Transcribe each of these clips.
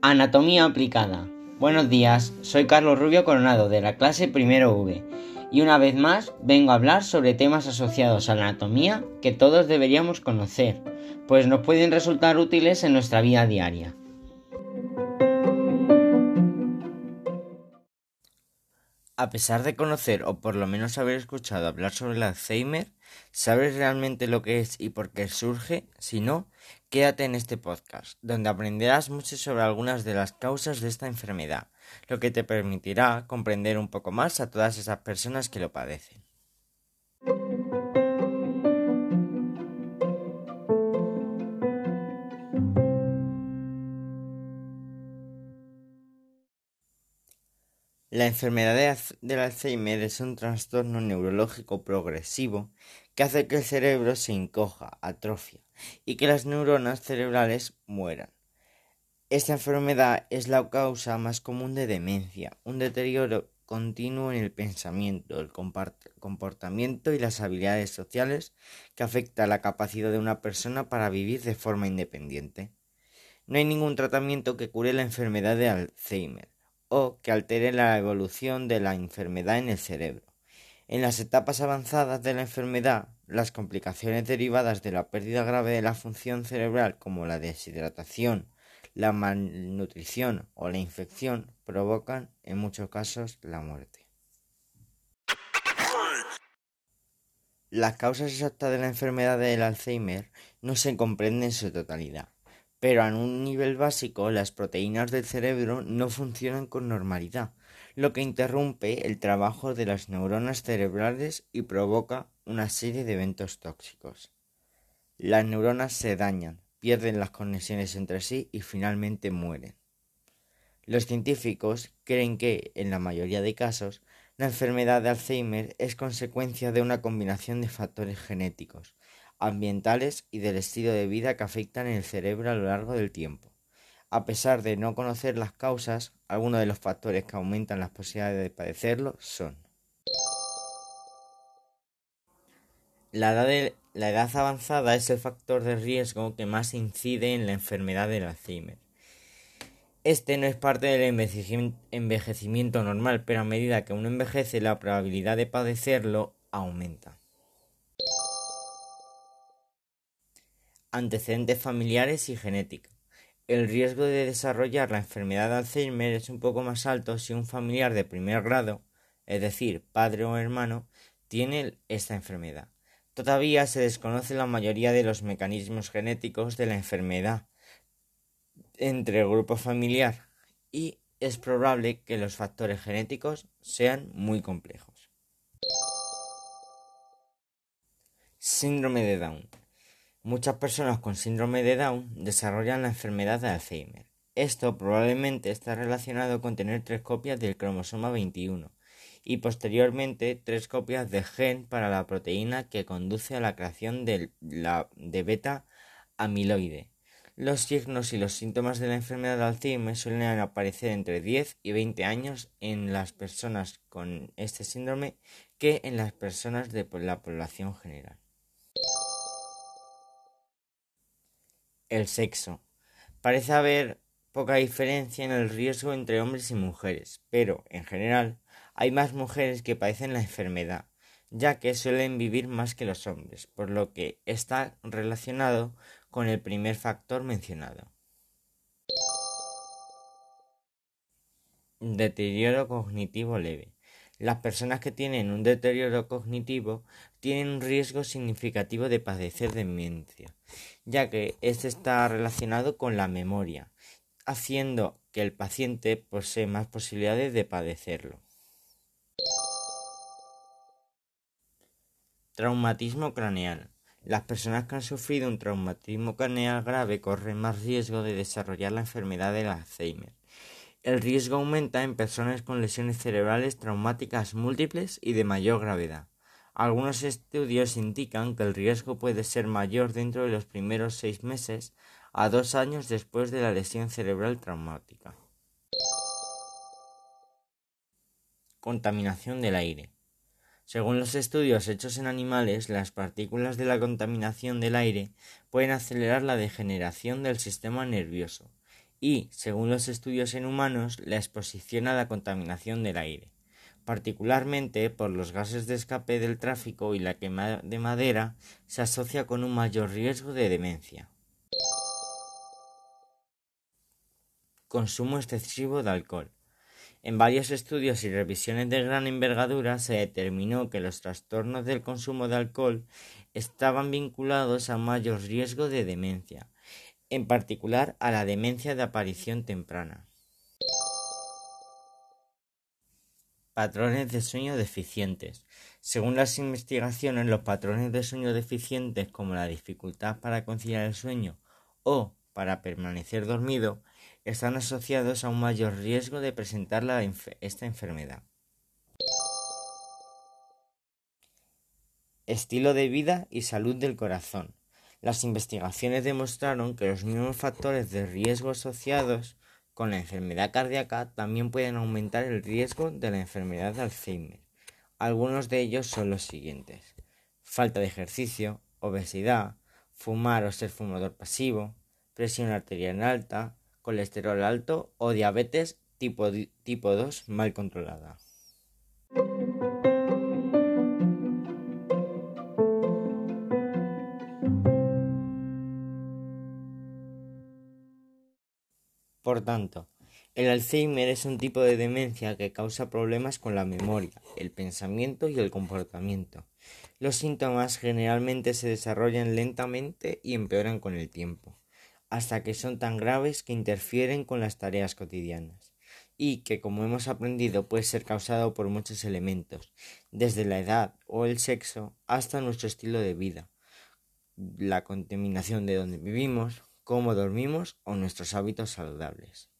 Anatomía aplicada. Buenos días, soy Carlos Rubio Coronado de la clase Primero V y una vez más vengo a hablar sobre temas asociados a la anatomía que todos deberíamos conocer, pues nos pueden resultar útiles en nuestra vida diaria. A pesar de conocer o por lo menos haber escuchado hablar sobre el Alzheimer, ¿sabes realmente lo que es y por qué surge? Si no, quédate en este podcast, donde aprenderás mucho sobre algunas de las causas de esta enfermedad, lo que te permitirá comprender un poco más a todas esas personas que lo padecen. La enfermedad del Alzheimer es un trastorno neurológico progresivo que hace que el cerebro se encoja, atrofia, y que las neuronas cerebrales mueran. Esta enfermedad es la causa más común de demencia, un deterioro continuo en el pensamiento, el comportamiento y las habilidades sociales que afecta a la capacidad de una persona para vivir de forma independiente. No hay ningún tratamiento que cure la enfermedad de Alzheimer o que altere la evolución de la enfermedad en el cerebro. En las etapas avanzadas de la enfermedad, las complicaciones derivadas de la pérdida grave de la función cerebral como la deshidratación, la malnutrición o la infección provocan en muchos casos la muerte. Las causas exactas de la enfermedad del Alzheimer no se comprenden en su totalidad pero a un nivel básico las proteínas del cerebro no funcionan con normalidad, lo que interrumpe el trabajo de las neuronas cerebrales y provoca una serie de eventos tóxicos. Las neuronas se dañan, pierden las conexiones entre sí y finalmente mueren. Los científicos creen que, en la mayoría de casos, la enfermedad de Alzheimer es consecuencia de una combinación de factores genéticos, ambientales y del estilo de vida que afectan el cerebro a lo largo del tiempo. A pesar de no conocer las causas, algunos de los factores que aumentan las posibilidades de padecerlo son la edad, la edad avanzada es el factor de riesgo que más incide en la enfermedad del Alzheimer. Este no es parte del envejecimiento normal, pero a medida que uno envejece la probabilidad de padecerlo aumenta. Antecedentes familiares y genética. El riesgo de desarrollar la enfermedad de Alzheimer es un poco más alto si un familiar de primer grado, es decir, padre o hermano, tiene esta enfermedad. Todavía se desconoce la mayoría de los mecanismos genéticos de la enfermedad entre el grupo familiar y es probable que los factores genéticos sean muy complejos. Síndrome de Down. Muchas personas con síndrome de Down desarrollan la enfermedad de Alzheimer. Esto probablemente está relacionado con tener tres copias del cromosoma 21 y posteriormente tres copias de gen para la proteína que conduce a la creación de, de beta amiloide. Los signos y los síntomas de la enfermedad de Alzheimer suelen aparecer entre 10 y 20 años en las personas con este síndrome que en las personas de la población general. El sexo. Parece haber poca diferencia en el riesgo entre hombres y mujeres, pero, en general, hay más mujeres que padecen la enfermedad, ya que suelen vivir más que los hombres, por lo que está relacionado con el primer factor mencionado. Deterioro cognitivo leve. Las personas que tienen un deterioro cognitivo tienen un riesgo significativo de padecer demencia, ya que este está relacionado con la memoria, haciendo que el paciente posee más posibilidades de padecerlo. Traumatismo craneal. Las personas que han sufrido un traumatismo craneal grave corren más riesgo de desarrollar la enfermedad del Alzheimer el riesgo aumenta en personas con lesiones cerebrales traumáticas múltiples y de mayor gravedad. Algunos estudios indican que el riesgo puede ser mayor dentro de los primeros seis meses a dos años después de la lesión cerebral traumática. Contaminación del aire. Según los estudios hechos en animales, las partículas de la contaminación del aire pueden acelerar la degeneración del sistema nervioso y, según los estudios en humanos, la exposición a la contaminación del aire, particularmente por los gases de escape del tráfico y la quema de madera, se asocia con un mayor riesgo de demencia. Consumo excesivo de alcohol. En varios estudios y revisiones de gran envergadura se determinó que los trastornos del consumo de alcohol estaban vinculados a mayor riesgo de demencia, en particular a la demencia de aparición temprana. Patrones de sueño deficientes. Según las investigaciones, los patrones de sueño deficientes como la dificultad para conciliar el sueño o para permanecer dormido están asociados a un mayor riesgo de presentar esta enfermedad. Estilo de vida y salud del corazón. Las investigaciones demostraron que los mismos factores de riesgo asociados con la enfermedad cardíaca también pueden aumentar el riesgo de la enfermedad de Alzheimer. Algunos de ellos son los siguientes. Falta de ejercicio, obesidad, fumar o ser fumador pasivo, presión arterial alta, colesterol alto o diabetes tipo, tipo 2 mal controlada. Por tanto, el Alzheimer es un tipo de demencia que causa problemas con la memoria, el pensamiento y el comportamiento. Los síntomas generalmente se desarrollan lentamente y empeoran con el tiempo hasta que son tan graves que interfieren con las tareas cotidianas y que, como hemos aprendido, puede ser causado por muchos elementos, desde la edad o el sexo hasta nuestro estilo de vida, la contaminación de donde vivimos, cómo dormimos o nuestros hábitos saludables.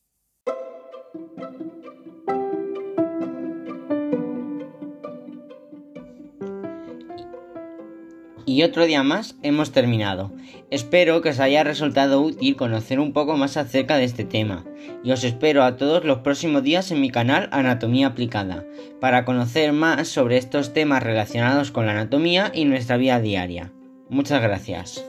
Y otro día más hemos terminado. Espero que os haya resultado útil conocer un poco más acerca de este tema. Y os espero a todos los próximos días en mi canal Anatomía Aplicada, para conocer más sobre estos temas relacionados con la anatomía y nuestra vida diaria. Muchas gracias.